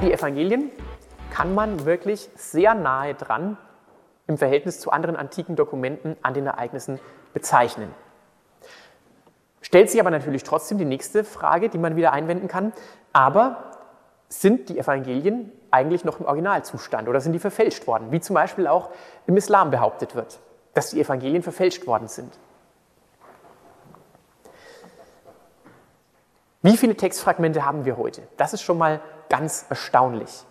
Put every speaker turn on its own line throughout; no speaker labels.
Die Evangelien kann man wirklich sehr nahe dran im Verhältnis zu anderen antiken Dokumenten an den Ereignissen bezeichnen. Stellt sich aber natürlich trotzdem die nächste Frage, die man wieder einwenden kann. Aber sind die Evangelien eigentlich noch im Originalzustand oder sind die verfälscht worden? Wie zum Beispiel auch im Islam behauptet wird, dass die Evangelien verfälscht worden sind. Wie viele Textfragmente haben wir heute? Das ist schon mal ganz erstaunlich.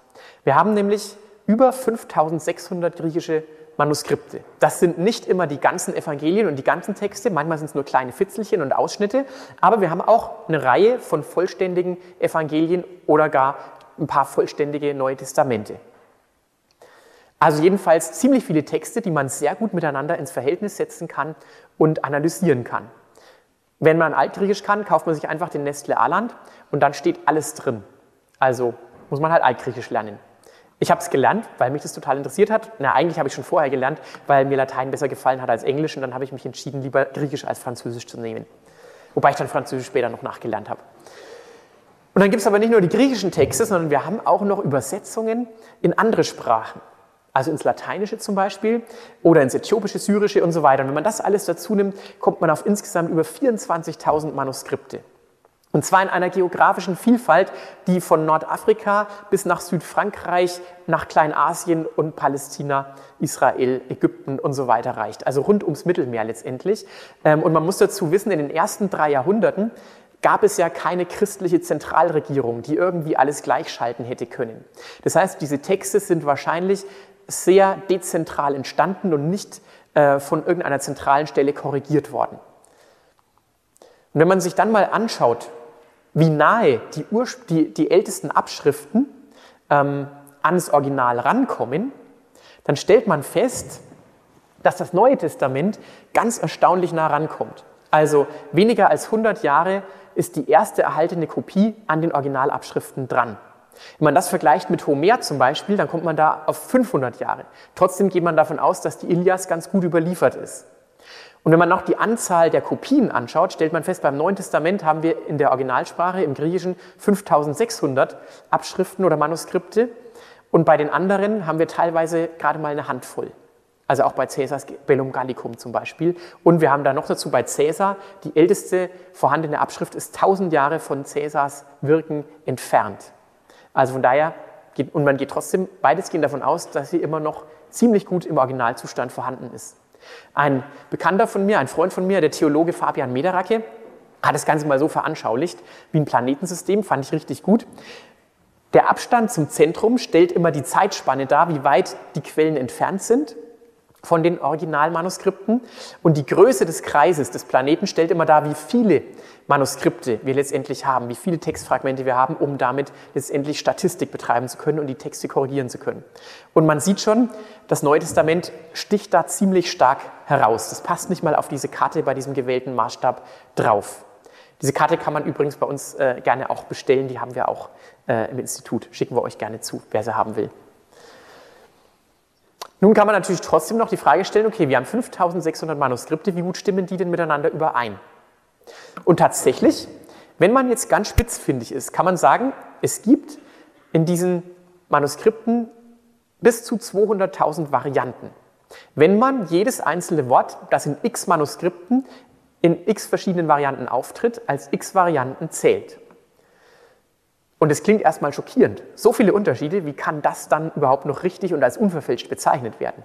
Wir haben nämlich über 5600 griechische Manuskripte. Das sind nicht immer die ganzen Evangelien und die ganzen Texte, manchmal sind es nur kleine Fitzelchen und Ausschnitte, aber wir haben auch eine Reihe von vollständigen Evangelien oder gar ein paar vollständige Neue Testamente. Also jedenfalls ziemlich viele Texte, die man sehr gut miteinander ins Verhältnis setzen kann und analysieren kann. Wenn man Altgriechisch kann, kauft man sich einfach den Nestle Aland und dann steht alles drin. Also muss man halt Altgriechisch lernen. Ich habe es gelernt, weil mich das total interessiert hat. Na, eigentlich habe ich schon vorher gelernt, weil mir Latein besser gefallen hat als Englisch und dann habe ich mich entschieden, lieber Griechisch als Französisch zu nehmen. Wobei ich dann Französisch später noch nachgelernt habe. Und dann gibt es aber nicht nur die griechischen Texte, sondern wir haben auch noch Übersetzungen in andere Sprachen. Also ins Lateinische zum Beispiel oder ins Äthiopische, Syrische und so weiter. Und wenn man das alles dazu nimmt, kommt man auf insgesamt über 24.000 Manuskripte. Und zwar in einer geografischen Vielfalt, die von Nordafrika bis nach Südfrankreich, nach Kleinasien und Palästina, Israel, Ägypten und so weiter reicht. Also rund ums Mittelmeer letztendlich. Ähm, und man muss dazu wissen, in den ersten drei Jahrhunderten gab es ja keine christliche Zentralregierung, die irgendwie alles gleichschalten hätte können. Das heißt, diese Texte sind wahrscheinlich sehr dezentral entstanden und nicht äh, von irgendeiner zentralen Stelle korrigiert worden. Und wenn man sich dann mal anschaut, wie nahe die, die, die ältesten Abschriften ähm, ans Original rankommen, dann stellt man fest, dass das Neue Testament ganz erstaunlich nah rankommt. Also weniger als 100 Jahre ist die erste erhaltene Kopie an den Originalabschriften dran. Wenn man das vergleicht mit Homer zum Beispiel, dann kommt man da auf 500 Jahre. Trotzdem geht man davon aus, dass die Ilias ganz gut überliefert ist. Und wenn man noch die Anzahl der Kopien anschaut, stellt man fest, beim Neuen Testament haben wir in der Originalsprache im Griechischen 5600 Abschriften oder Manuskripte und bei den anderen haben wir teilweise gerade mal eine Handvoll. Also auch bei Caesars Bellum Gallicum zum Beispiel. Und wir haben da noch dazu bei Caesar, die älteste vorhandene Abschrift ist 1000 Jahre von Caesars Wirken entfernt. Also von daher, geht, und man geht trotzdem weitestgehend davon aus, dass sie immer noch ziemlich gut im Originalzustand vorhanden ist. Ein Bekannter von mir, ein Freund von mir, der Theologe Fabian Mederacke, hat das Ganze mal so veranschaulicht wie ein Planetensystem, fand ich richtig gut. Der Abstand zum Zentrum stellt immer die Zeitspanne dar, wie weit die Quellen entfernt sind von den Originalmanuskripten. Und die Größe des Kreises des Planeten stellt immer dar, wie viele Manuskripte wir letztendlich haben, wie viele Textfragmente wir haben, um damit letztendlich Statistik betreiben zu können und die Texte korrigieren zu können. Und man sieht schon, das Neue Testament sticht da ziemlich stark heraus. Das passt nicht mal auf diese Karte bei diesem gewählten Maßstab drauf. Diese Karte kann man übrigens bei uns äh, gerne auch bestellen, die haben wir auch äh, im Institut. Schicken wir euch gerne zu, wer sie haben will. Nun kann man natürlich trotzdem noch die Frage stellen, okay, wir haben 5600 Manuskripte, wie gut stimmen die denn miteinander überein? Und tatsächlich, wenn man jetzt ganz spitzfindig ist, kann man sagen, es gibt in diesen Manuskripten bis zu 200.000 Varianten. Wenn man jedes einzelne Wort, das in x Manuskripten in x verschiedenen Varianten auftritt, als x Varianten zählt. Und es klingt erstmal schockierend. So viele Unterschiede, wie kann das dann überhaupt noch richtig und als unverfälscht bezeichnet werden?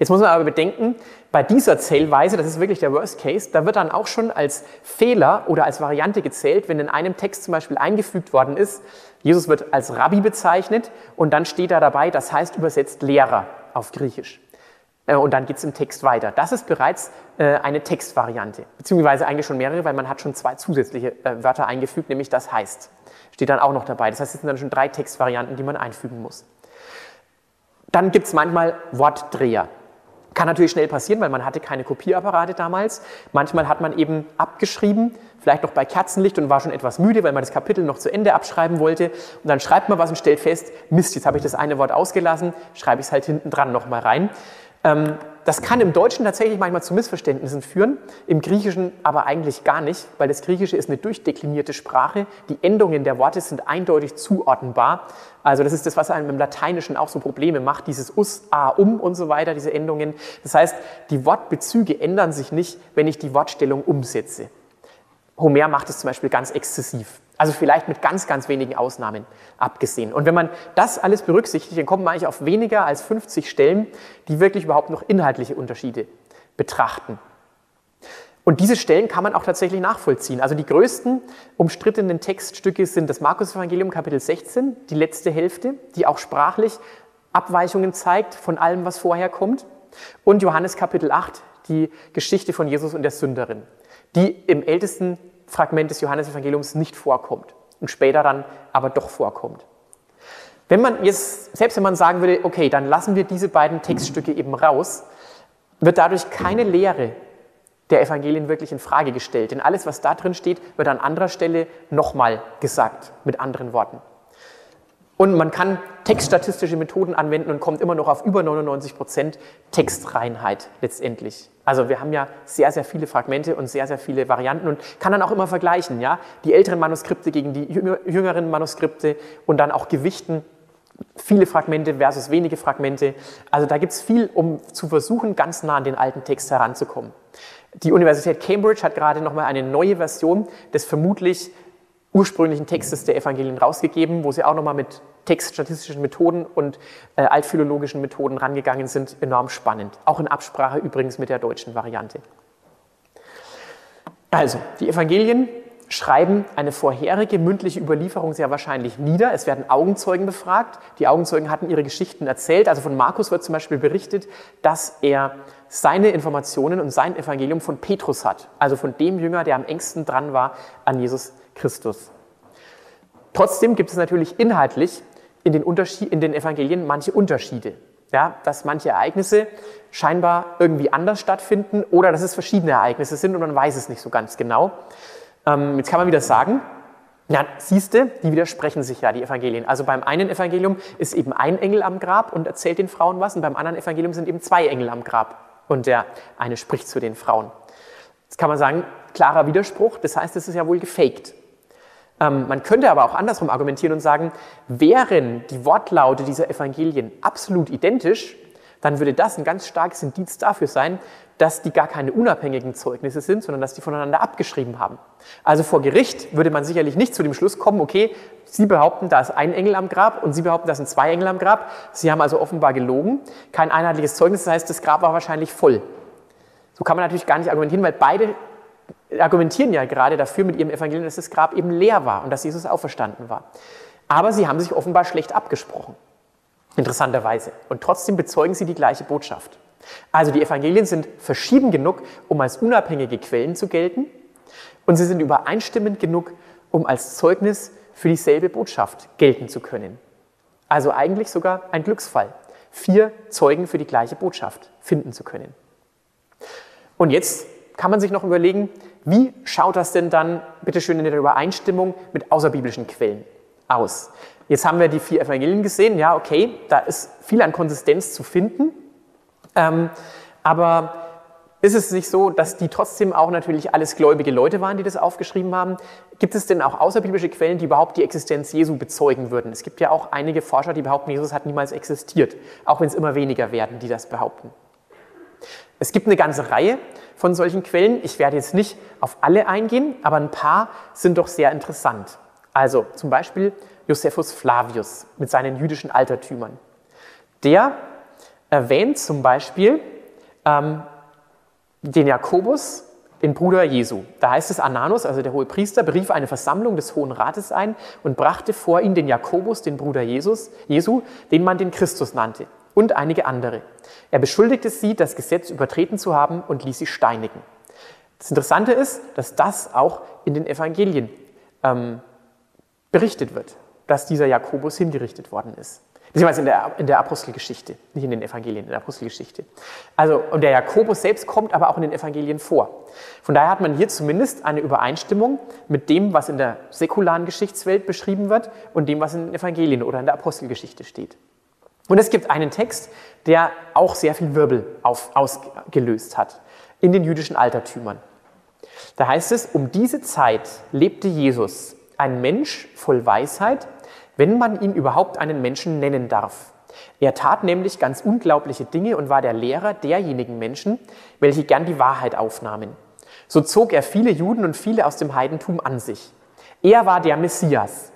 Jetzt muss man aber bedenken, bei dieser Zählweise, das ist wirklich der Worst Case, da wird dann auch schon als Fehler oder als Variante gezählt, wenn in einem Text zum Beispiel eingefügt worden ist, Jesus wird als Rabbi bezeichnet und dann steht da dabei, das heißt übersetzt Lehrer auf Griechisch. Äh, und dann geht es im Text weiter. Das ist bereits äh, eine Textvariante, beziehungsweise eigentlich schon mehrere, weil man hat schon zwei zusätzliche äh, Wörter eingefügt, nämlich das heißt steht dann auch noch dabei. Das heißt, es sind dann schon drei Textvarianten, die man einfügen muss. Dann gibt es manchmal Wortdreher. Kann natürlich schnell passieren, weil man hatte keine Kopierapparate damals. Manchmal hat man eben abgeschrieben, vielleicht noch bei Kerzenlicht und war schon etwas müde, weil man das Kapitel noch zu Ende abschreiben wollte. Und dann schreibt man was und stellt fest, Mist, jetzt habe ich das eine Wort ausgelassen, schreibe ich es halt hinten dran nochmal rein. Ähm, das kann im Deutschen tatsächlich manchmal zu Missverständnissen führen, im Griechischen aber eigentlich gar nicht, weil das Griechische ist eine durchdeklinierte Sprache. Die Endungen der Worte sind eindeutig zuordnenbar. Also das ist das, was einem im Lateinischen auch so Probleme macht, dieses us, a, um und so weiter, diese Endungen. Das heißt, die Wortbezüge ändern sich nicht, wenn ich die Wortstellung umsetze. Homer macht es zum Beispiel ganz exzessiv. Also vielleicht mit ganz, ganz wenigen Ausnahmen abgesehen. Und wenn man das alles berücksichtigt, dann kommt man eigentlich auf weniger als 50 Stellen, die wirklich überhaupt noch inhaltliche Unterschiede betrachten. Und diese Stellen kann man auch tatsächlich nachvollziehen. Also die größten umstrittenen Textstücke sind das Markus-Evangelium Kapitel 16, die letzte Hälfte, die auch sprachlich Abweichungen zeigt von allem, was vorher kommt. Und Johannes Kapitel 8, die Geschichte von Jesus und der Sünderin, die im ältesten Fragment des Johannesevangeliums nicht vorkommt und später dann aber doch vorkommt. Wenn man jetzt, selbst wenn man sagen würde, okay, dann lassen wir diese beiden Textstücke eben raus, wird dadurch keine Lehre der Evangelien wirklich in Frage gestellt. Denn alles, was da drin steht, wird an anderer Stelle nochmal gesagt, mit anderen Worten. Und man kann textstatistische Methoden anwenden und kommt immer noch auf über 99 Prozent Textreinheit letztendlich. Also wir haben ja sehr, sehr viele Fragmente und sehr, sehr viele Varianten und kann dann auch immer vergleichen, ja, die älteren Manuskripte gegen die jüngeren Manuskripte und dann auch gewichten, viele Fragmente versus wenige Fragmente. Also da gibt es viel, um zu versuchen, ganz nah an den alten Text heranzukommen. Die Universität Cambridge hat gerade nochmal eine neue Version des vermutlich ursprünglichen Textes der Evangelien rausgegeben, wo sie auch nochmal mit textstatistischen Methoden und äh, altphilologischen Methoden rangegangen sind, enorm spannend. Auch in Absprache übrigens mit der deutschen Variante. Also, die Evangelien schreiben eine vorherige mündliche Überlieferung sehr wahrscheinlich nieder. Es werden Augenzeugen befragt. Die Augenzeugen hatten ihre Geschichten erzählt. Also von Markus wird zum Beispiel berichtet, dass er seine Informationen und sein Evangelium von Petrus hat, also von dem Jünger, der am engsten dran war an Jesus Christus. Trotzdem gibt es natürlich inhaltlich in den, Unterschied, in den Evangelien manche Unterschiede. Ja, dass manche Ereignisse scheinbar irgendwie anders stattfinden oder dass es verschiedene Ereignisse sind und man weiß es nicht so ganz genau. Ähm, jetzt kann man wieder sagen, ja, siehste, die widersprechen sich ja, die Evangelien. Also beim einen Evangelium ist eben ein Engel am Grab und erzählt den Frauen was und beim anderen Evangelium sind eben zwei Engel am Grab und der eine spricht zu den Frauen. Jetzt kann man sagen, klarer Widerspruch, das heißt, es ist ja wohl gefaked. Ähm, man könnte aber auch andersrum argumentieren und sagen, wären die Wortlaute dieser Evangelien absolut identisch, dann würde das ein ganz starkes Indiz dafür sein, dass die gar keine unabhängigen Zeugnisse sind, sondern dass die voneinander abgeschrieben haben. Also vor Gericht würde man sicherlich nicht zu dem Schluss kommen, okay, Sie behaupten, da ist ein Engel am Grab und Sie behaupten, da sind zwei Engel am Grab. Sie haben also offenbar gelogen, kein einheitliches Zeugnis, das heißt, das Grab war wahrscheinlich voll. So kann man natürlich gar nicht argumentieren, weil beide argumentieren ja gerade dafür mit ihrem Evangelium, dass das Grab eben leer war und dass Jesus auferstanden war. Aber sie haben sich offenbar schlecht abgesprochen, interessanterweise. Und trotzdem bezeugen sie die gleiche Botschaft. Also die Evangelien sind verschieden genug, um als unabhängige Quellen zu gelten und sie sind übereinstimmend genug, um als Zeugnis für dieselbe Botschaft gelten zu können. Also eigentlich sogar ein Glücksfall, vier Zeugen für die gleiche Botschaft finden zu können. Und jetzt kann man sich noch überlegen, wie schaut das denn dann, bitteschön, in der Übereinstimmung mit außerbiblischen Quellen aus? Jetzt haben wir die vier Evangelien gesehen, ja, okay, da ist viel an Konsistenz zu finden, ähm, aber ist es nicht so, dass die trotzdem auch natürlich alles gläubige Leute waren, die das aufgeschrieben haben? Gibt es denn auch außerbiblische Quellen, die überhaupt die Existenz Jesu bezeugen würden? Es gibt ja auch einige Forscher, die behaupten, Jesus hat niemals existiert, auch wenn es immer weniger werden, die das behaupten. Es gibt eine ganze Reihe von solchen Quellen. Ich werde jetzt nicht auf alle eingehen, aber ein paar sind doch sehr interessant. Also zum Beispiel Josephus Flavius mit seinen jüdischen Altertümern. Der erwähnt zum Beispiel ähm, den Jakobus, den Bruder Jesu. Da heißt es, Ananus, also der hohe Priester, berief eine Versammlung des Hohen Rates ein und brachte vor ihn den Jakobus, den Bruder Jesus, Jesu, den man den Christus nannte und einige andere. Er beschuldigte sie, das Gesetz übertreten zu haben und ließ sie steinigen. Das Interessante ist, dass das auch in den Evangelien ähm, berichtet wird, dass dieser Jakobus hingerichtet worden ist. Beziehungsweise in der, in der Apostelgeschichte, nicht in den Evangelien, in der Apostelgeschichte. Also, und der Jakobus selbst kommt aber auch in den Evangelien vor. Von daher hat man hier zumindest eine Übereinstimmung mit dem, was in der säkularen Geschichtswelt beschrieben wird und dem, was in den Evangelien oder in der Apostelgeschichte steht. Und es gibt einen Text, der auch sehr viel Wirbel auf, ausgelöst hat in den jüdischen Altertümern. Da heißt es, um diese Zeit lebte Jesus, ein Mensch voll Weisheit, wenn man ihn überhaupt einen Menschen nennen darf. Er tat nämlich ganz unglaubliche Dinge und war der Lehrer derjenigen Menschen, welche gern die Wahrheit aufnahmen. So zog er viele Juden und viele aus dem Heidentum an sich. Er war der Messias.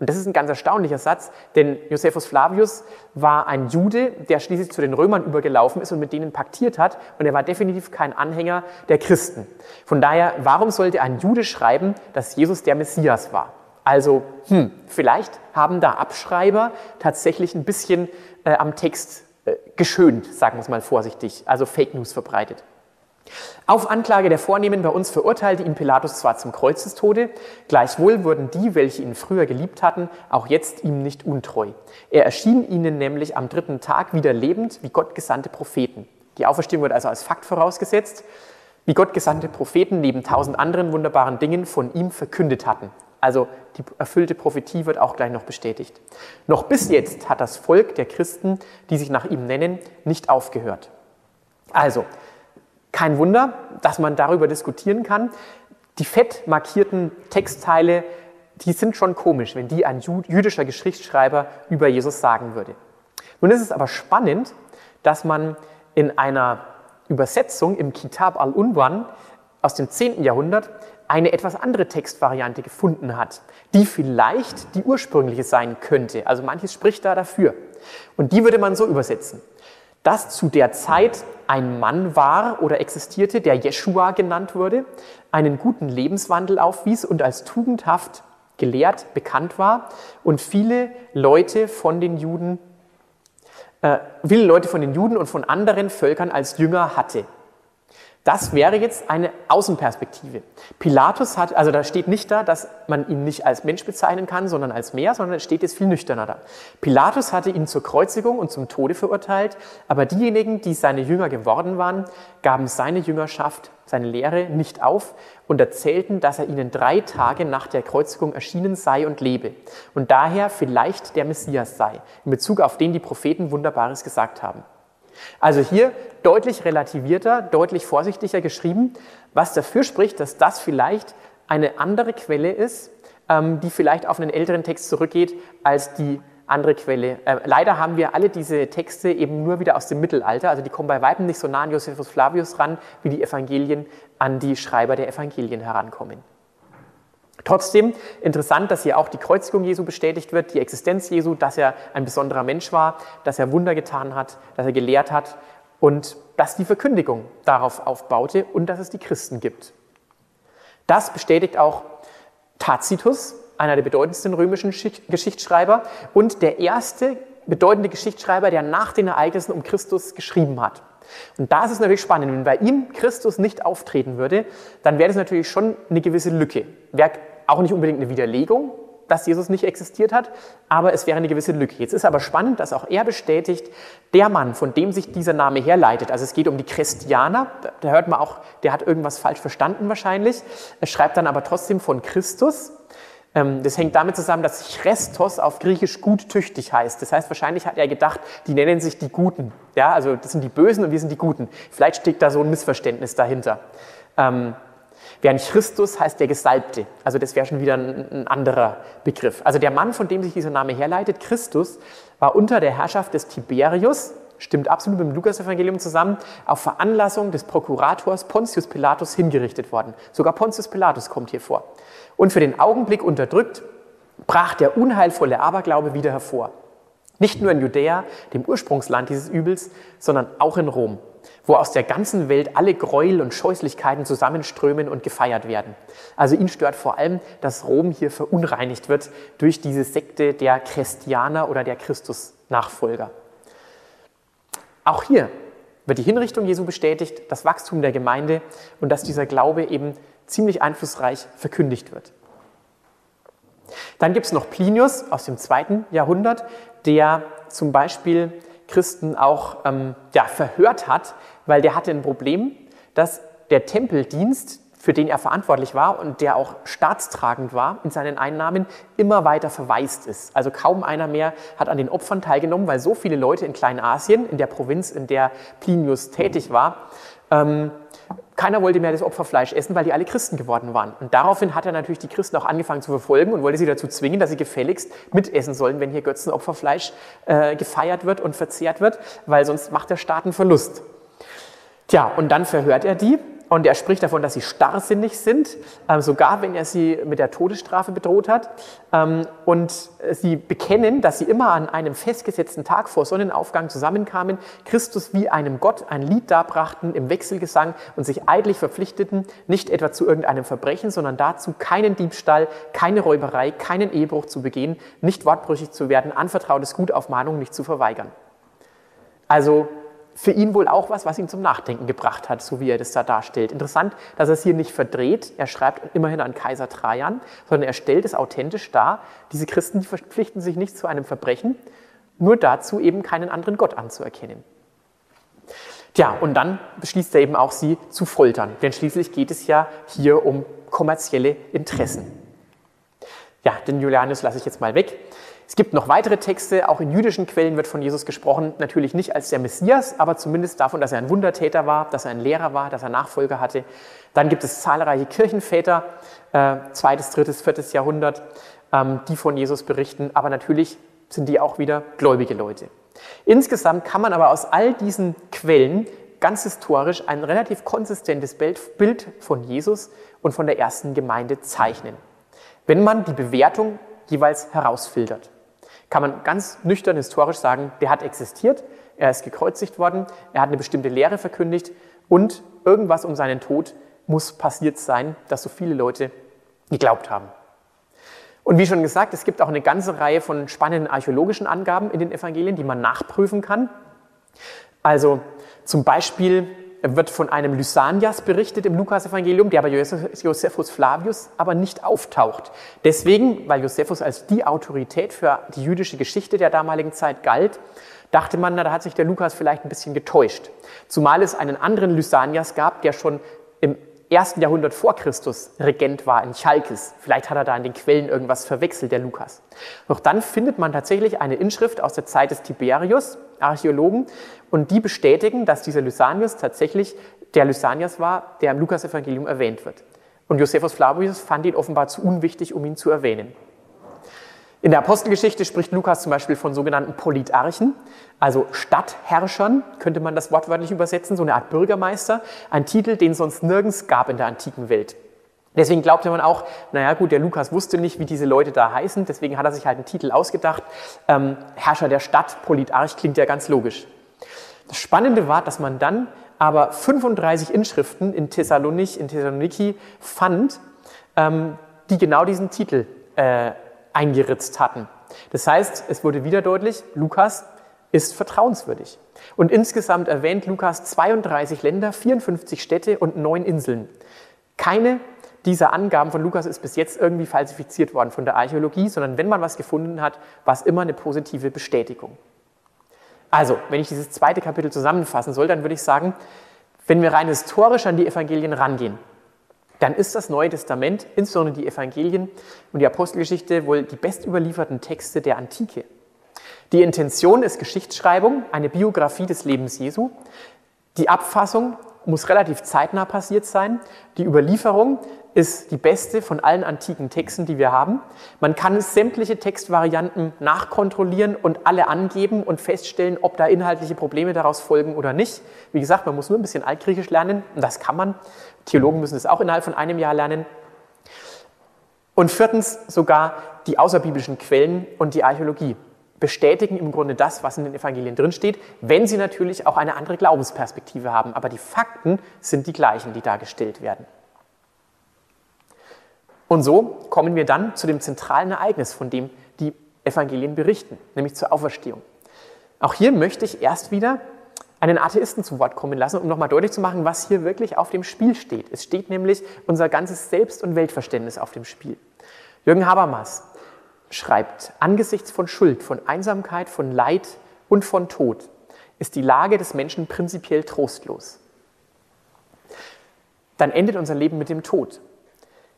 Und das ist ein ganz erstaunlicher Satz, denn Josephus Flavius war ein Jude, der schließlich zu den Römern übergelaufen ist und mit denen paktiert hat. Und er war definitiv kein Anhänger der Christen. Von daher, warum sollte ein Jude schreiben, dass Jesus der Messias war? Also, hm, vielleicht haben da Abschreiber tatsächlich ein bisschen äh, am Text äh, geschönt, sagen wir es mal vorsichtig, also Fake News verbreitet. Auf Anklage der Vornehmen bei uns verurteilte ihn Pilatus zwar zum Kreuzestode, gleichwohl wurden die, welche ihn früher geliebt hatten, auch jetzt ihm nicht untreu. Er erschien ihnen nämlich am dritten Tag wieder lebend wie Gott gesandte Propheten. Die Auferstehung wird also als Fakt vorausgesetzt, wie Gott gesandte Propheten neben tausend anderen wunderbaren Dingen von ihm verkündet hatten. Also die erfüllte Prophetie wird auch gleich noch bestätigt. Noch bis jetzt hat das Volk der Christen, die sich nach ihm nennen, nicht aufgehört. Also, kein Wunder, dass man darüber diskutieren kann. Die fett markierten Textteile, die sind schon komisch, wenn die ein jüdischer Geschichtsschreiber über Jesus sagen würde. Nun ist es aber spannend, dass man in einer Übersetzung im Kitab al-Unwan aus dem 10. Jahrhundert eine etwas andere Textvariante gefunden hat, die vielleicht die ursprüngliche sein könnte. Also manches spricht da dafür. Und die würde man so übersetzen dass zu der Zeit ein Mann war oder existierte, der Jeshua genannt wurde, einen guten Lebenswandel aufwies und als tugendhaft gelehrt bekannt war und viele Leute von den Juden, äh, viele Leute von den Juden und von anderen Völkern als Jünger hatte. Das wäre jetzt eine Außenperspektive. Pilatus hat, also da steht nicht da, dass man ihn nicht als Mensch bezeichnen kann, sondern als Meer, sondern es steht jetzt viel nüchterner da. Pilatus hatte ihn zur Kreuzigung und zum Tode verurteilt, aber diejenigen, die seine Jünger geworden waren, gaben seine Jüngerschaft, seine Lehre nicht auf und erzählten, dass er ihnen drei Tage nach der Kreuzigung erschienen sei und lebe und daher vielleicht der Messias sei, in Bezug auf den die Propheten Wunderbares gesagt haben. Also hier deutlich relativierter, deutlich vorsichtiger geschrieben, was dafür spricht, dass das vielleicht eine andere Quelle ist, ähm, die vielleicht auf einen älteren Text zurückgeht als die andere Quelle. Äh, leider haben wir alle diese Texte eben nur wieder aus dem Mittelalter, also die kommen bei weitem nicht so nah an Josephus Flavius ran, wie die Evangelien an die Schreiber der Evangelien herankommen. Trotzdem interessant, dass hier auch die Kreuzigung Jesu bestätigt wird, die Existenz Jesu, dass er ein besonderer Mensch war, dass er Wunder getan hat, dass er gelehrt hat und dass die Verkündigung darauf aufbaute und dass es die Christen gibt. Das bestätigt auch Tacitus, einer der bedeutendsten römischen Geschichtsschreiber und der erste bedeutende Geschichtsschreiber, der nach den Ereignissen um Christus geschrieben hat. Und da ist es natürlich spannend, wenn bei ihm Christus nicht auftreten würde, dann wäre das natürlich schon eine gewisse Lücke. Wäre auch nicht unbedingt eine Widerlegung, dass Jesus nicht existiert hat, aber es wäre eine gewisse Lücke. Jetzt ist aber spannend, dass auch er bestätigt, der Mann, von dem sich dieser Name herleitet, also es geht um die Christianer, da hört man auch, der hat irgendwas falsch verstanden wahrscheinlich, er schreibt dann aber trotzdem von Christus, das hängt damit zusammen, dass Chrestos auf Griechisch gut tüchtig heißt. Das heißt, wahrscheinlich hat er gedacht, die nennen sich die Guten. Ja, also das sind die Bösen und wir sind die Guten. Vielleicht steckt da so ein Missverständnis dahinter. Ähm, während Christus heißt der Gesalbte. Also das wäre schon wieder ein, ein anderer Begriff. Also der Mann, von dem sich dieser Name herleitet, Christus, war unter der Herrschaft des Tiberius, stimmt absolut mit dem Lukas-Evangelium zusammen, auf Veranlassung des Prokurators Pontius Pilatus hingerichtet worden. Sogar Pontius Pilatus kommt hier vor. Und für den Augenblick unterdrückt, brach der unheilvolle Aberglaube wieder hervor. Nicht nur in Judäa, dem Ursprungsland dieses Übels, sondern auch in Rom, wo aus der ganzen Welt alle Gräuel und Scheußlichkeiten zusammenströmen und gefeiert werden. Also ihn stört vor allem, dass Rom hier verunreinigt wird durch diese Sekte der Christianer oder der Christus-Nachfolger. Auch hier wird die Hinrichtung Jesu bestätigt, das Wachstum der Gemeinde und dass dieser Glaube eben ziemlich einflussreich verkündigt wird. Dann gibt es noch Plinius aus dem zweiten Jahrhundert, der zum Beispiel Christen auch ähm, ja, verhört hat, weil der hatte ein Problem, dass der Tempeldienst für den er verantwortlich war und der auch staatstragend war in seinen Einnahmen, immer weiter verwaist ist. Also kaum einer mehr hat an den Opfern teilgenommen, weil so viele Leute in Kleinasien, in der Provinz, in der Plinius tätig war, ähm, keiner wollte mehr das Opferfleisch essen, weil die alle Christen geworden waren. Und daraufhin hat er natürlich die Christen auch angefangen zu verfolgen und wollte sie dazu zwingen, dass sie gefälligst mitessen sollen, wenn hier Götzenopferfleisch äh, gefeiert wird und verzehrt wird, weil sonst macht der Staat einen Verlust. Tja, und dann verhört er die und er spricht davon, dass sie starrsinnig sind, äh, sogar wenn er sie mit der Todesstrafe bedroht hat. Ähm, und sie bekennen, dass sie immer an einem festgesetzten Tag vor Sonnenaufgang zusammenkamen, Christus wie einem Gott ein Lied darbrachten im Wechselgesang und sich eidlich verpflichteten, nicht etwa zu irgendeinem Verbrechen, sondern dazu, keinen Diebstahl, keine Räuberei, keinen Ehebruch zu begehen, nicht wortbrüchig zu werden, anvertrautes Gut auf Mahnung nicht zu verweigern. Also für ihn wohl auch was, was ihn zum Nachdenken gebracht hat, so wie er das da darstellt. Interessant, dass er es hier nicht verdreht. Er schreibt immerhin an Kaiser Trajan, sondern er stellt es authentisch dar. Diese Christen die verpflichten sich nicht zu einem Verbrechen, nur dazu, eben keinen anderen Gott anzuerkennen. Tja, und dann beschließt er eben auch, sie zu foltern, denn schließlich geht es ja hier um kommerzielle Interessen. Ja, den Julianus lasse ich jetzt mal weg. Es gibt noch weitere Texte, auch in jüdischen Quellen wird von Jesus gesprochen, natürlich nicht als der Messias, aber zumindest davon, dass er ein Wundertäter war, dass er ein Lehrer war, dass er Nachfolger hatte. Dann gibt es zahlreiche Kirchenväter, äh, zweites, drittes, viertes Jahrhundert, ähm, die von Jesus berichten, aber natürlich sind die auch wieder gläubige Leute. Insgesamt kann man aber aus all diesen Quellen ganz historisch ein relativ konsistentes Bild von Jesus und von der ersten Gemeinde zeichnen, wenn man die Bewertung jeweils herausfiltert kann man ganz nüchtern historisch sagen, der hat existiert, er ist gekreuzigt worden, er hat eine bestimmte Lehre verkündigt und irgendwas um seinen Tod muss passiert sein, dass so viele Leute geglaubt haben. Und wie schon gesagt, es gibt auch eine ganze Reihe von spannenden archäologischen Angaben in den Evangelien, die man nachprüfen kann. Also zum Beispiel wird von einem Lysanias berichtet im Lukas-Evangelium, der bei Josephus Flavius aber nicht auftaucht. Deswegen, weil Josephus als die Autorität für die jüdische Geschichte der damaligen Zeit galt, dachte man, na, da hat sich der Lukas vielleicht ein bisschen getäuscht. Zumal es einen anderen Lysanias gab, der schon im ersten Jahrhundert vor Christus Regent war in Chalkis. Vielleicht hat er da in den Quellen irgendwas verwechselt, der Lukas. Doch dann findet man tatsächlich eine Inschrift aus der Zeit des Tiberius, Archäologen, und die bestätigen, dass dieser Lysanias tatsächlich der Lysanias war, der im Lukas-Evangelium erwähnt wird. Und Josephus Flavius fand ihn offenbar zu unwichtig, um ihn zu erwähnen. In der Apostelgeschichte spricht Lukas zum Beispiel von sogenannten Politarchen, also Stadtherrschern, könnte man das wortwörtlich übersetzen, so eine Art Bürgermeister, ein Titel, den es sonst nirgends gab in der antiken Welt. Deswegen glaubte man auch, naja gut, der Lukas wusste nicht, wie diese Leute da heißen, deswegen hat er sich halt einen Titel ausgedacht. Ähm, Herrscher der Stadt, Politarch, klingt ja ganz logisch. Das Spannende war, dass man dann aber 35 Inschriften in Thessalonich, in Thessaloniki fand, ähm, die genau diesen Titel äh, eingeritzt hatten. Das heißt, es wurde wieder deutlich, Lukas ist vertrauenswürdig. Und insgesamt erwähnt Lukas 32 Länder, 54 Städte und neun Inseln. Keine dieser Angaben von Lukas ist bis jetzt irgendwie falsifiziert worden von der Archäologie, sondern wenn man was gefunden hat, war es immer eine positive Bestätigung. Also, wenn ich dieses zweite Kapitel zusammenfassen soll, dann würde ich sagen, wenn wir rein historisch an die Evangelien rangehen, dann ist das Neue Testament, insbesondere die Evangelien und die Apostelgeschichte, wohl die bestüberlieferten Texte der Antike. Die Intention ist Geschichtsschreibung, eine Biografie des Lebens Jesu. Die Abfassung muss relativ zeitnah passiert sein. Die Überlieferung ist die beste von allen antiken Texten, die wir haben. Man kann sämtliche Textvarianten nachkontrollieren und alle angeben und feststellen, ob da inhaltliche Probleme daraus folgen oder nicht. Wie gesagt, man muss nur ein bisschen Altgriechisch lernen und das kann man. Theologen müssen es auch innerhalb von einem Jahr lernen. Und viertens sogar die außerbiblischen Quellen und die Archäologie bestätigen im Grunde das, was in den Evangelien drinsteht, wenn sie natürlich auch eine andere Glaubensperspektive haben. Aber die Fakten sind die gleichen, die dargestellt werden. Und so kommen wir dann zu dem zentralen Ereignis, von dem die Evangelien berichten, nämlich zur Auferstehung. Auch hier möchte ich erst wieder einen Atheisten zu Wort kommen lassen, um nochmal deutlich zu machen, was hier wirklich auf dem Spiel steht. Es steht nämlich unser ganzes Selbst- und Weltverständnis auf dem Spiel. Jürgen Habermas schreibt, angesichts von Schuld, von Einsamkeit, von Leid und von Tod ist die Lage des Menschen prinzipiell trostlos. dann endet unser Leben mit dem Tod.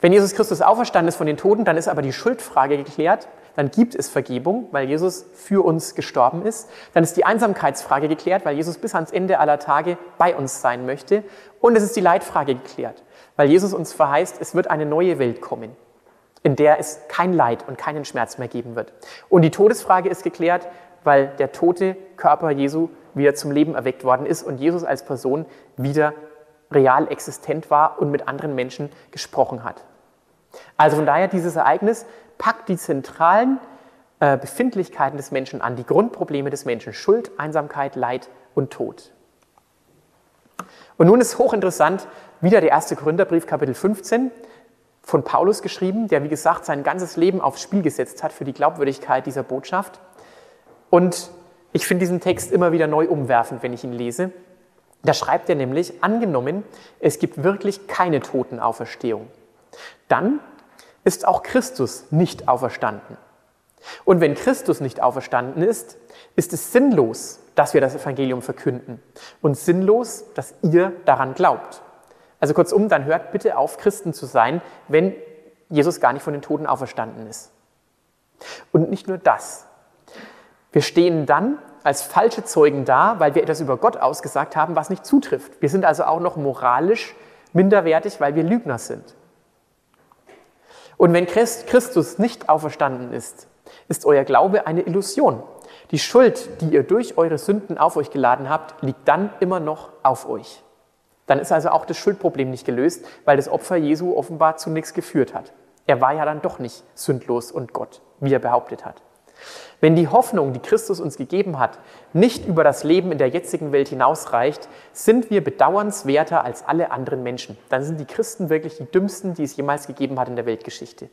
Wenn Jesus Christus auferstanden ist von den Toten, dann ist aber die Schuldfrage geklärt, dann gibt es Vergebung, weil Jesus für uns gestorben ist. Dann ist die Einsamkeitsfrage geklärt, weil Jesus bis ans Ende aller Tage bei uns sein möchte. Und es ist die Leidfrage geklärt, weil Jesus uns verheißt, es wird eine neue Welt kommen, in der es kein Leid und keinen Schmerz mehr geben wird. Und die Todesfrage ist geklärt, weil der tote Körper Jesu wieder zum Leben erweckt worden ist und Jesus als Person wieder real existent war und mit anderen Menschen gesprochen hat. Also von daher dieses Ereignis packt die zentralen äh, Befindlichkeiten des Menschen an, die Grundprobleme des Menschen, Schuld, Einsamkeit, Leid und Tod. Und nun ist hochinteressant wieder der erste Korintherbrief, Kapitel 15, von Paulus geschrieben, der, wie gesagt, sein ganzes Leben aufs Spiel gesetzt hat für die Glaubwürdigkeit dieser Botschaft. Und ich finde diesen Text immer wieder neu umwerfend, wenn ich ihn lese. Da schreibt er nämlich, angenommen, es gibt wirklich keine Totenauferstehung. Dann ist auch Christus nicht auferstanden. Und wenn Christus nicht auferstanden ist, ist es sinnlos, dass wir das Evangelium verkünden und sinnlos, dass ihr daran glaubt. Also kurzum, dann hört bitte auf, Christen zu sein, wenn Jesus gar nicht von den Toten auferstanden ist. Und nicht nur das. Wir stehen dann als falsche Zeugen da, weil wir etwas über Gott ausgesagt haben, was nicht zutrifft. Wir sind also auch noch moralisch minderwertig, weil wir Lügner sind. Und wenn Christus nicht auferstanden ist, ist euer Glaube eine Illusion. Die Schuld, die ihr durch eure Sünden auf euch geladen habt, liegt dann immer noch auf euch. Dann ist also auch das Schuldproblem nicht gelöst, weil das Opfer Jesu offenbar zu nichts geführt hat. Er war ja dann doch nicht sündlos und Gott, wie er behauptet hat. Wenn die Hoffnung, die Christus uns gegeben hat, nicht über das Leben in der jetzigen Welt hinausreicht, sind wir bedauernswerter als alle anderen Menschen. Dann sind die Christen wirklich die dümmsten, die es jemals gegeben hat in der Weltgeschichte.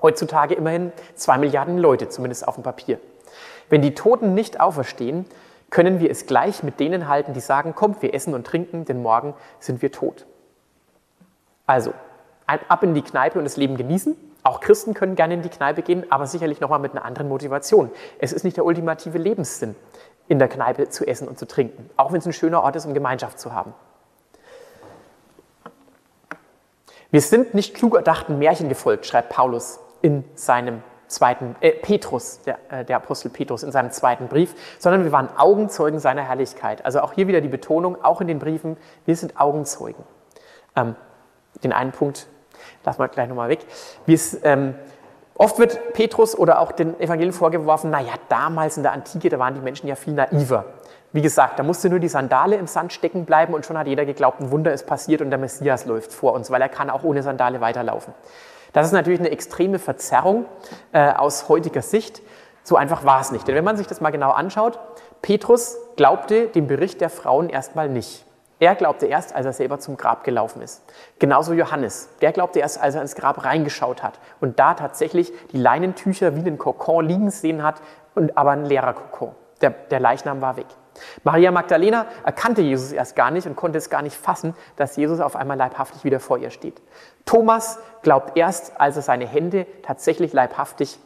Heutzutage immerhin zwei Milliarden Leute, zumindest auf dem Papier. Wenn die Toten nicht auferstehen, können wir es gleich mit denen halten, die sagen, kommt, wir essen und trinken, denn morgen sind wir tot. Also, ab in die Kneipe und das Leben genießen, auch Christen können gerne in die Kneipe gehen, aber sicherlich nochmal mit einer anderen Motivation. Es ist nicht der ultimative Lebenssinn, in der Kneipe zu essen und zu trinken, auch wenn es ein schöner Ort ist, um Gemeinschaft zu haben. Wir sind nicht klug erdachten Märchen gefolgt, schreibt Paulus in seinem zweiten, äh, Petrus, der, äh, der Apostel Petrus in seinem zweiten Brief, sondern wir waren Augenzeugen seiner Herrlichkeit. Also auch hier wieder die Betonung, auch in den Briefen, wir sind Augenzeugen. Ähm, den einen Punkt lassen wir gleich nochmal weg. Ähm, oft wird Petrus oder auch den Evangelien vorgeworfen, naja, damals in der Antike, da waren die Menschen ja viel naiver. Wie gesagt, da musste nur die Sandale im Sand stecken bleiben und schon hat jeder geglaubt, ein Wunder ist passiert und der Messias läuft vor uns, weil er kann auch ohne Sandale weiterlaufen. Das ist natürlich eine extreme Verzerrung äh, aus heutiger Sicht. So einfach war es nicht. Denn wenn man sich das mal genau anschaut, Petrus glaubte dem Bericht der Frauen erstmal nicht. Er glaubte erst, als er selber zum Grab gelaufen ist. Genauso Johannes. Der glaubte erst, als er ins Grab reingeschaut hat und da tatsächlich die Leinentücher wie einen Kokon liegen sehen hat, und aber ein leerer Kokon. Der, der Leichnam war weg. Maria Magdalena erkannte Jesus erst gar nicht und konnte es gar nicht fassen, dass Jesus auf einmal leibhaftig wieder vor ihr steht. Thomas glaubt erst, als er seine Hände tatsächlich leibhaftig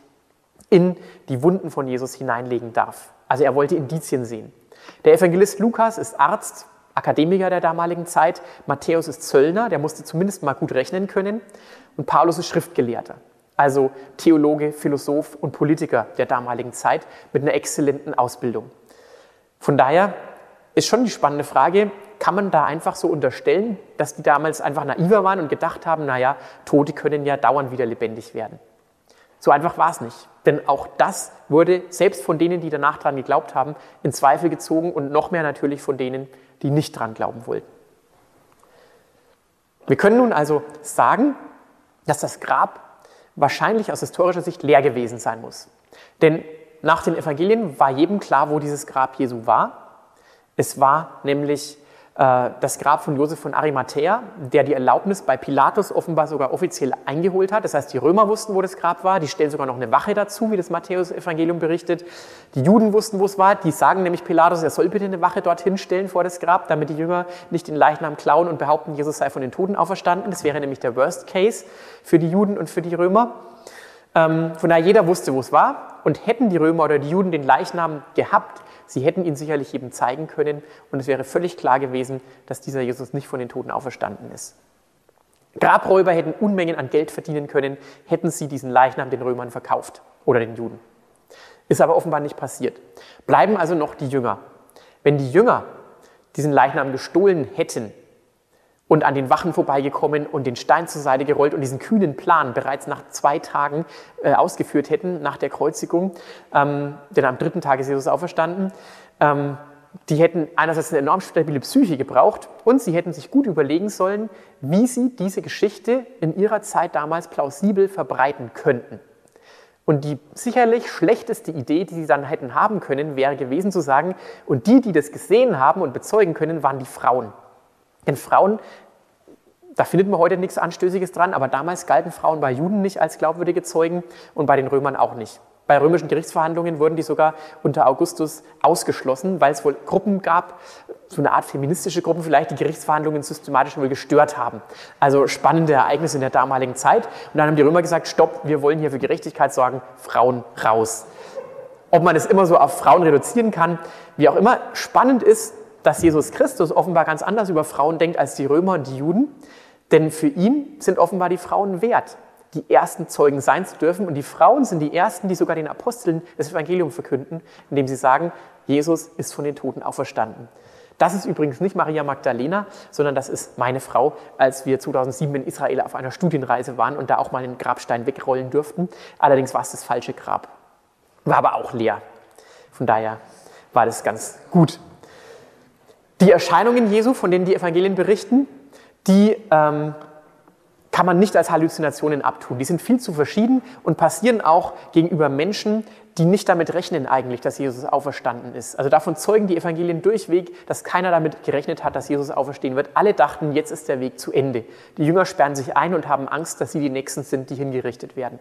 in die Wunden von Jesus hineinlegen darf. Also er wollte Indizien sehen. Der Evangelist Lukas ist Arzt, Akademiker der damaligen Zeit. Matthäus ist Zöllner, der musste zumindest mal gut rechnen können. Und Paulus ist Schriftgelehrter, also Theologe, Philosoph und Politiker der damaligen Zeit mit einer exzellenten Ausbildung. Von daher ist schon die spannende Frage, kann man da einfach so unterstellen, dass die damals einfach naiver waren und gedacht haben, naja, Tote können ja dauernd wieder lebendig werden. So einfach war es nicht. Denn auch das wurde selbst von denen, die danach dran geglaubt haben, in Zweifel gezogen und noch mehr natürlich von denen, die nicht dran glauben wollten. Wir können nun also sagen, dass das Grab wahrscheinlich aus historischer Sicht leer gewesen sein muss. Denn nach den Evangelien war jedem klar, wo dieses Grab Jesu war. Es war nämlich das Grab von Josef von Arimathea, der die Erlaubnis bei Pilatus offenbar sogar offiziell eingeholt hat. Das heißt, die Römer wussten, wo das Grab war. Die stellen sogar noch eine Wache dazu, wie das Matthäus-Evangelium berichtet. Die Juden wussten, wo es war. Die sagen nämlich Pilatus, er soll bitte eine Wache dorthin stellen vor das Grab, damit die Jünger nicht den Leichnam klauen und behaupten, Jesus sei von den Toten auferstanden. Das wäre nämlich der Worst Case für die Juden und für die Römer. Ähm, von daher jeder wusste, wo es war. Und hätten die Römer oder die Juden den Leichnam gehabt, Sie hätten ihn sicherlich jedem zeigen können und es wäre völlig klar gewesen, dass dieser Jesus nicht von den Toten auferstanden ist. Grabräuber hätten Unmengen an Geld verdienen können, hätten sie diesen Leichnam den Römern verkauft oder den Juden. Ist aber offenbar nicht passiert. Bleiben also noch die Jünger. Wenn die Jünger diesen Leichnam gestohlen hätten und an den Wachen vorbeigekommen und den Stein zur Seite gerollt und diesen kühnen Plan bereits nach zwei Tagen äh, ausgeführt hätten, nach der Kreuzigung, ähm, denn am dritten Tag ist Jesus auferstanden, ähm, die hätten einerseits eine enorm stabile Psyche gebraucht und sie hätten sich gut überlegen sollen, wie sie diese Geschichte in ihrer Zeit damals plausibel verbreiten könnten. Und die sicherlich schlechteste Idee, die sie dann hätten haben können, wäre gewesen zu sagen, und die, die das gesehen haben und bezeugen können, waren die Frauen. Denn Frauen, da findet man heute nichts Anstößiges dran, aber damals galten Frauen bei Juden nicht als glaubwürdige Zeugen und bei den Römern auch nicht. Bei römischen Gerichtsverhandlungen wurden die sogar unter Augustus ausgeschlossen, weil es wohl Gruppen gab, so eine Art feministische Gruppen vielleicht, die Gerichtsverhandlungen systematisch wohl gestört haben. Also spannende Ereignisse in der damaligen Zeit. Und dann haben die Römer gesagt, stopp, wir wollen hier für Gerechtigkeit sorgen, Frauen raus. Ob man es immer so auf Frauen reduzieren kann, wie auch immer, spannend ist, dass Jesus Christus offenbar ganz anders über Frauen denkt als die Römer und die Juden. Denn für ihn sind offenbar die Frauen wert die ersten Zeugen sein zu dürfen. Und die Frauen sind die ersten, die sogar den Aposteln das Evangelium verkünden, indem sie sagen, Jesus ist von den Toten auferstanden. Das ist übrigens nicht Maria Magdalena, sondern das ist meine Frau, als wir 2007 in Israel auf einer Studienreise waren und da auch mal den Grabstein wegrollen durften. Allerdings war es das falsche Grab. War aber auch leer. Von daher war das ganz gut. Die Erscheinungen Jesu, von denen die Evangelien berichten, die ähm, kann man nicht als Halluzinationen abtun. Die sind viel zu verschieden und passieren auch gegenüber Menschen, die nicht damit rechnen eigentlich, dass Jesus auferstanden ist. Also davon zeugen die Evangelien durchweg, dass keiner damit gerechnet hat, dass Jesus auferstehen wird. Alle dachten, jetzt ist der Weg zu Ende. Die Jünger sperren sich ein und haben Angst, dass sie die Nächsten sind, die hingerichtet werden.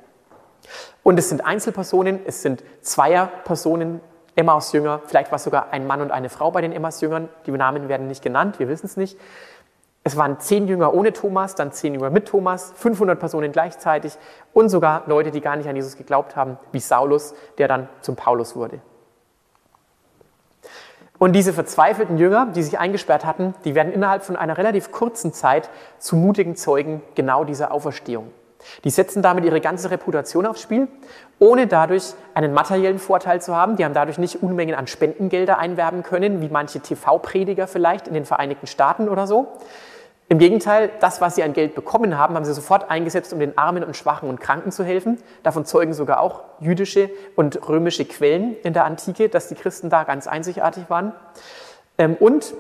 Und es sind Einzelpersonen, es sind Zweierpersonen, Emmaus-Jünger, vielleicht war es sogar ein Mann und eine Frau bei den Emmaus-Jüngern, die Namen werden nicht genannt, wir wissen es nicht. Es waren zehn Jünger ohne Thomas, dann zehn Jünger mit Thomas, 500 Personen gleichzeitig und sogar Leute, die gar nicht an Jesus geglaubt haben, wie Saulus, der dann zum Paulus wurde. Und diese verzweifelten Jünger, die sich eingesperrt hatten, die werden innerhalb von einer relativ kurzen Zeit zu mutigen Zeugen genau dieser Auferstehung. Die setzen damit ihre ganze Reputation aufs Spiel, ohne dadurch einen materiellen Vorteil zu haben. Die haben dadurch nicht Unmengen an Spendengelder einwerben können, wie manche TV-Prediger vielleicht in den Vereinigten Staaten oder so, im Gegenteil, das, was sie an Geld bekommen haben, haben sie sofort eingesetzt, um den Armen und Schwachen und Kranken zu helfen. Davon zeugen sogar auch jüdische und römische Quellen in der Antike, dass die Christen da ganz einzigartig waren. Ähm, und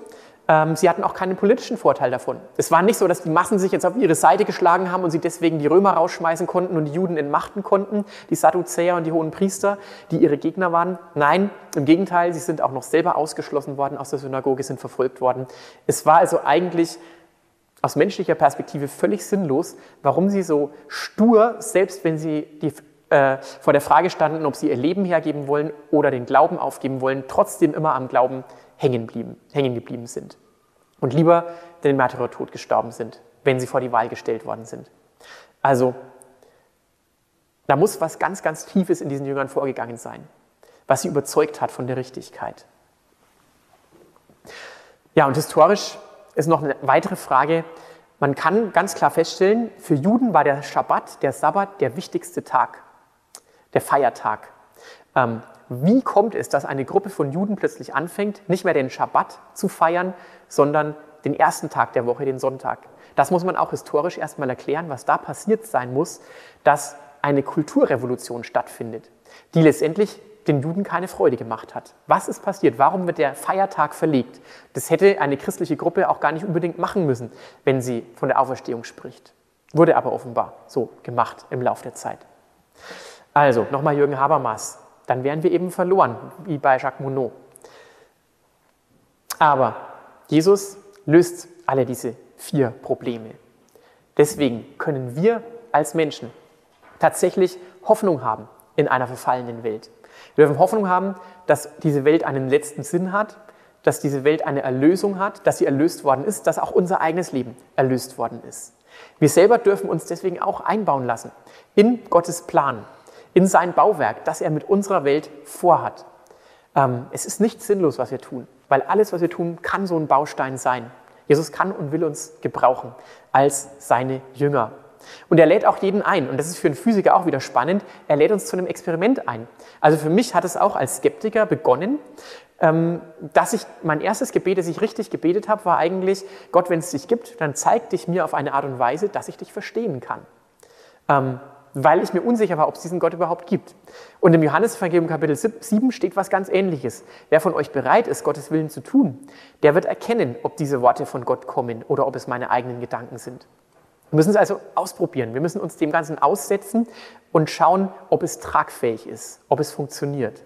sie hatten auch keinen politischen Vorteil davon. Es war nicht so, dass die Massen sich jetzt auf ihre Seite geschlagen haben und sie deswegen die Römer rausschmeißen konnten und die Juden entmachten konnten, die Sadduzäer und die hohen Priester, die ihre Gegner waren. Nein, im Gegenteil, sie sind auch noch selber ausgeschlossen worden aus der Synagoge, sind verfolgt worden. Es war also eigentlich aus menschlicher Perspektive völlig sinnlos, warum sie so stur, selbst wenn sie die, äh, vor der Frage standen, ob sie ihr Leben hergeben wollen oder den Glauben aufgeben wollen, trotzdem immer am Glauben hängen, blieben, hängen geblieben sind und lieber den Märtyrertod gestorben sind, wenn sie vor die Wahl gestellt worden sind. Also, da muss was ganz, ganz Tiefes in diesen Jüngern vorgegangen sein, was sie überzeugt hat von der Richtigkeit. Ja, und historisch ist noch eine weitere Frage. Man kann ganz klar feststellen, für Juden war der Schabbat, der Sabbat, der wichtigste Tag, der Feiertag. Ähm, wie kommt es, dass eine Gruppe von Juden plötzlich anfängt, nicht mehr den Schabbat zu feiern, sondern den ersten Tag der Woche, den Sonntag? Das muss man auch historisch erstmal erklären, was da passiert sein muss, dass eine Kulturrevolution stattfindet, die letztendlich den Juden keine Freude gemacht hat. Was ist passiert? Warum wird der Feiertag verlegt? Das hätte eine christliche Gruppe auch gar nicht unbedingt machen müssen, wenn sie von der Auferstehung spricht. Wurde aber offenbar so gemacht im Laufe der Zeit. Also, nochmal Jürgen Habermas. Dann wären wir eben verloren, wie bei Jacques Monod. Aber Jesus löst alle diese vier Probleme. Deswegen können wir als Menschen tatsächlich Hoffnung haben in einer verfallenen Welt. Wir dürfen Hoffnung haben, dass diese Welt einen letzten Sinn hat, dass diese Welt eine Erlösung hat, dass sie erlöst worden ist, dass auch unser eigenes Leben erlöst worden ist. Wir selber dürfen uns deswegen auch einbauen lassen in Gottes Plan, in sein Bauwerk, das er mit unserer Welt vorhat. Ähm, es ist nicht sinnlos, was wir tun, weil alles, was wir tun, kann so ein Baustein sein. Jesus kann und will uns gebrauchen als seine Jünger. Und er lädt auch jeden ein. Und das ist für einen Physiker auch wieder spannend. Er lädt uns zu einem Experiment ein. Also für mich hat es auch als Skeptiker begonnen, ähm, dass ich, mein erstes Gebet, das ich richtig gebetet habe, war eigentlich, Gott, wenn es dich gibt, dann zeig dich mir auf eine Art und Weise, dass ich dich verstehen kann. Weil ich mir unsicher war, ob es diesen Gott überhaupt gibt. Und im Johannesevangelium Kapitel 7 steht was ganz Ähnliches. Wer von euch bereit ist, Gottes Willen zu tun, der wird erkennen, ob diese Worte von Gott kommen oder ob es meine eigenen Gedanken sind. Wir müssen es also ausprobieren. Wir müssen uns dem Ganzen aussetzen und schauen, ob es tragfähig ist, ob es funktioniert,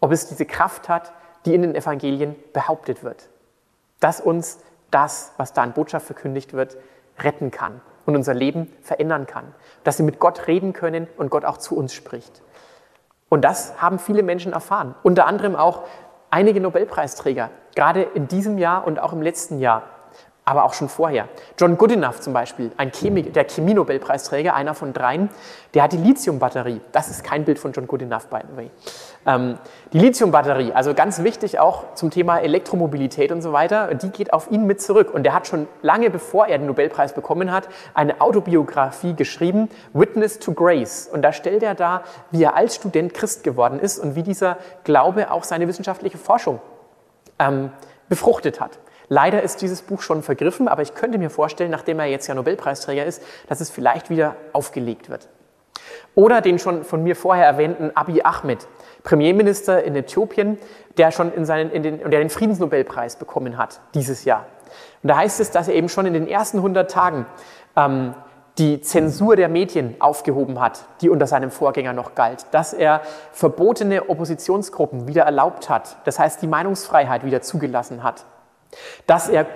ob es diese Kraft hat, die in den Evangelien behauptet wird. Dass uns das, was da in Botschaft verkündigt wird, retten kann und unser Leben verändern kann. Dass sie mit Gott reden können und Gott auch zu uns spricht. Und das haben viele Menschen erfahren. Unter anderem auch einige Nobelpreisträger, gerade in diesem Jahr und auch im letzten Jahr aber auch schon vorher. John Goodenough zum Beispiel, ein Chemie, der Chemie-Nobelpreisträger, einer von dreien, der hat die Lithium-Batterie. Das ist kein Bild von John Goodenough, by the way. Ähm, die Lithium-Batterie, also ganz wichtig auch zum Thema Elektromobilität und so weiter, die geht auf ihn mit zurück. Und er hat schon lange bevor er den Nobelpreis bekommen hat, eine Autobiografie geschrieben, Witness to Grace. Und da stellt er dar, wie er als Student Christ geworden ist und wie dieser Glaube auch seine wissenschaftliche Forschung ähm, befruchtet hat. Leider ist dieses Buch schon vergriffen, aber ich könnte mir vorstellen, nachdem er jetzt ja Nobelpreisträger ist, dass es vielleicht wieder aufgelegt wird. Oder den schon von mir vorher erwähnten Abiy Ahmed, Premierminister in Äthiopien, der schon in seinen, in den, der den Friedensnobelpreis bekommen hat dieses Jahr. Und da heißt es, dass er eben schon in den ersten 100 Tagen ähm, die Zensur der Medien aufgehoben hat, die unter seinem Vorgänger noch galt, dass er verbotene Oppositionsgruppen wieder erlaubt hat, das heißt die Meinungsfreiheit wieder zugelassen hat, dass er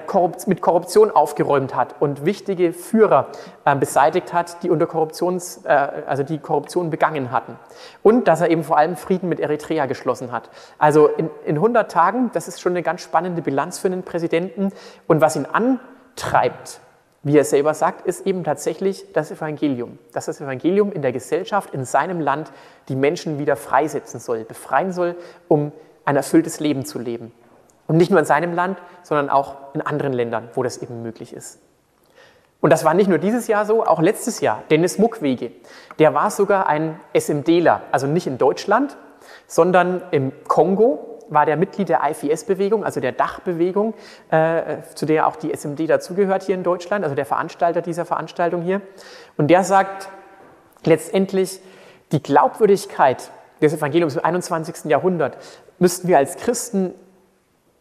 mit Korruption aufgeräumt hat und wichtige Führer äh, beseitigt hat, die unter Korruptions, äh, also die Korruption begangen hatten. Und dass er eben vor allem Frieden mit Eritrea geschlossen hat. Also in, in 100 Tagen, das ist schon eine ganz spannende Bilanz für einen Präsidenten. Und was ihn antreibt, wie er selber sagt, ist eben tatsächlich das Evangelium. Dass das Evangelium in der Gesellschaft, in seinem Land die Menschen wieder freisetzen soll, befreien soll, um ein erfülltes Leben zu leben. Und nicht nur in seinem Land, sondern auch in anderen Ländern, wo das eben möglich ist. Und das war nicht nur dieses Jahr so, auch letztes Jahr. Dennis Mukwege, der war sogar ein SMDler, also nicht in Deutschland, sondern im Kongo war der Mitglied der IFS-Bewegung, also der Dachbewegung, äh, zu der auch die SMD dazugehört hier in Deutschland, also der Veranstalter dieser Veranstaltung hier. Und der sagt letztendlich, die Glaubwürdigkeit des Evangeliums im 21. Jahrhundert müssten wir als Christen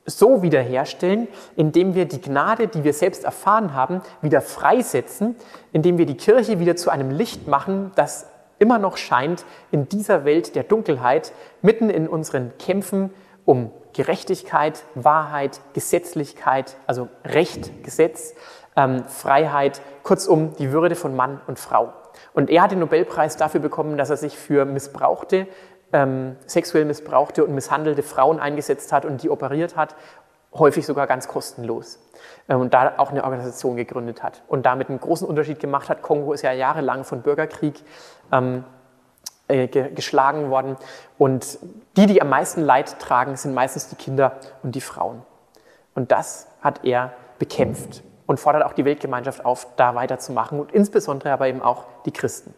so wiederherstellen, indem wir die Gnade, die wir selbst erfahren haben, wieder freisetzen, indem wir die Kirche wieder zu einem Licht machen, das immer noch scheint in dieser Welt der Dunkelheit, mitten in unseren Kämpfen um Gerechtigkeit, Wahrheit, Gesetzlichkeit, also Recht, Gesetz, ähm, Freiheit, kurzum die Würde von Mann und Frau. Und er hat den Nobelpreis dafür bekommen, dass er sich für missbrauchte ähm, sexuell missbrauchte und misshandelte Frauen eingesetzt hat und die operiert hat, häufig sogar ganz kostenlos. Ähm, und da auch eine Organisation gegründet hat und damit einen großen Unterschied gemacht hat. Kongo ist ja jahrelang von Bürgerkrieg ähm, äh, ge geschlagen worden. Und die, die am meisten Leid tragen, sind meistens die Kinder und die Frauen. Und das hat er bekämpft und fordert auch die Weltgemeinschaft auf, da weiterzumachen und insbesondere aber eben auch die Christen.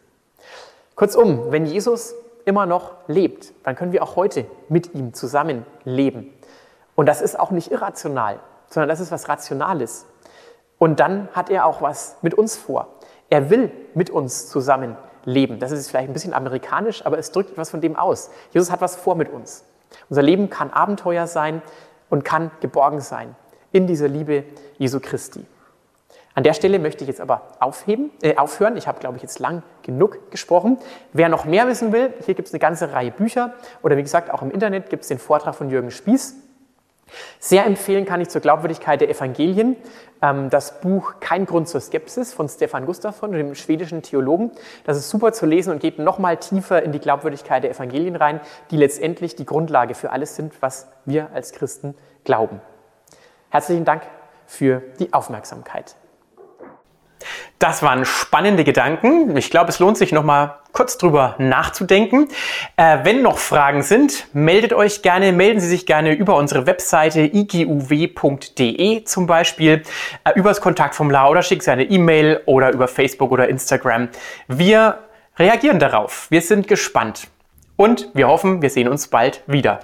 Kurzum, wenn Jesus immer noch lebt, dann können wir auch heute mit ihm zusammen leben. Und das ist auch nicht irrational, sondern das ist was Rationales. Und dann hat er auch was mit uns vor. Er will mit uns zusammen leben. Das ist vielleicht ein bisschen amerikanisch, aber es drückt etwas von dem aus. Jesus hat was vor mit uns. Unser Leben kann Abenteuer sein und kann geborgen sein in dieser Liebe Jesu Christi. An der Stelle möchte ich jetzt aber aufheben, äh, aufhören. Ich habe, glaube ich, jetzt lang genug gesprochen. Wer noch mehr wissen will, hier gibt es eine ganze Reihe Bücher oder wie gesagt, auch im Internet gibt es den Vortrag von Jürgen Spieß. Sehr empfehlen kann ich zur Glaubwürdigkeit der Evangelien ähm, das Buch Kein Grund zur Skepsis von Stefan Gustafsson, dem schwedischen Theologen. Das ist super zu lesen und geht nochmal tiefer in die Glaubwürdigkeit der Evangelien rein, die letztendlich die Grundlage für alles sind, was wir als Christen glauben. Herzlichen Dank für die Aufmerksamkeit. Das waren spannende Gedanken. Ich glaube, es lohnt sich noch mal kurz drüber nachzudenken. Äh, wenn noch Fragen sind, meldet euch gerne, melden Sie sich gerne über unsere Webseite iguw.de zum Beispiel, äh, übers Kontaktformular oder schickt Sie eine E-Mail oder über Facebook oder Instagram. Wir reagieren darauf. Wir sind gespannt und wir hoffen, wir sehen uns bald wieder.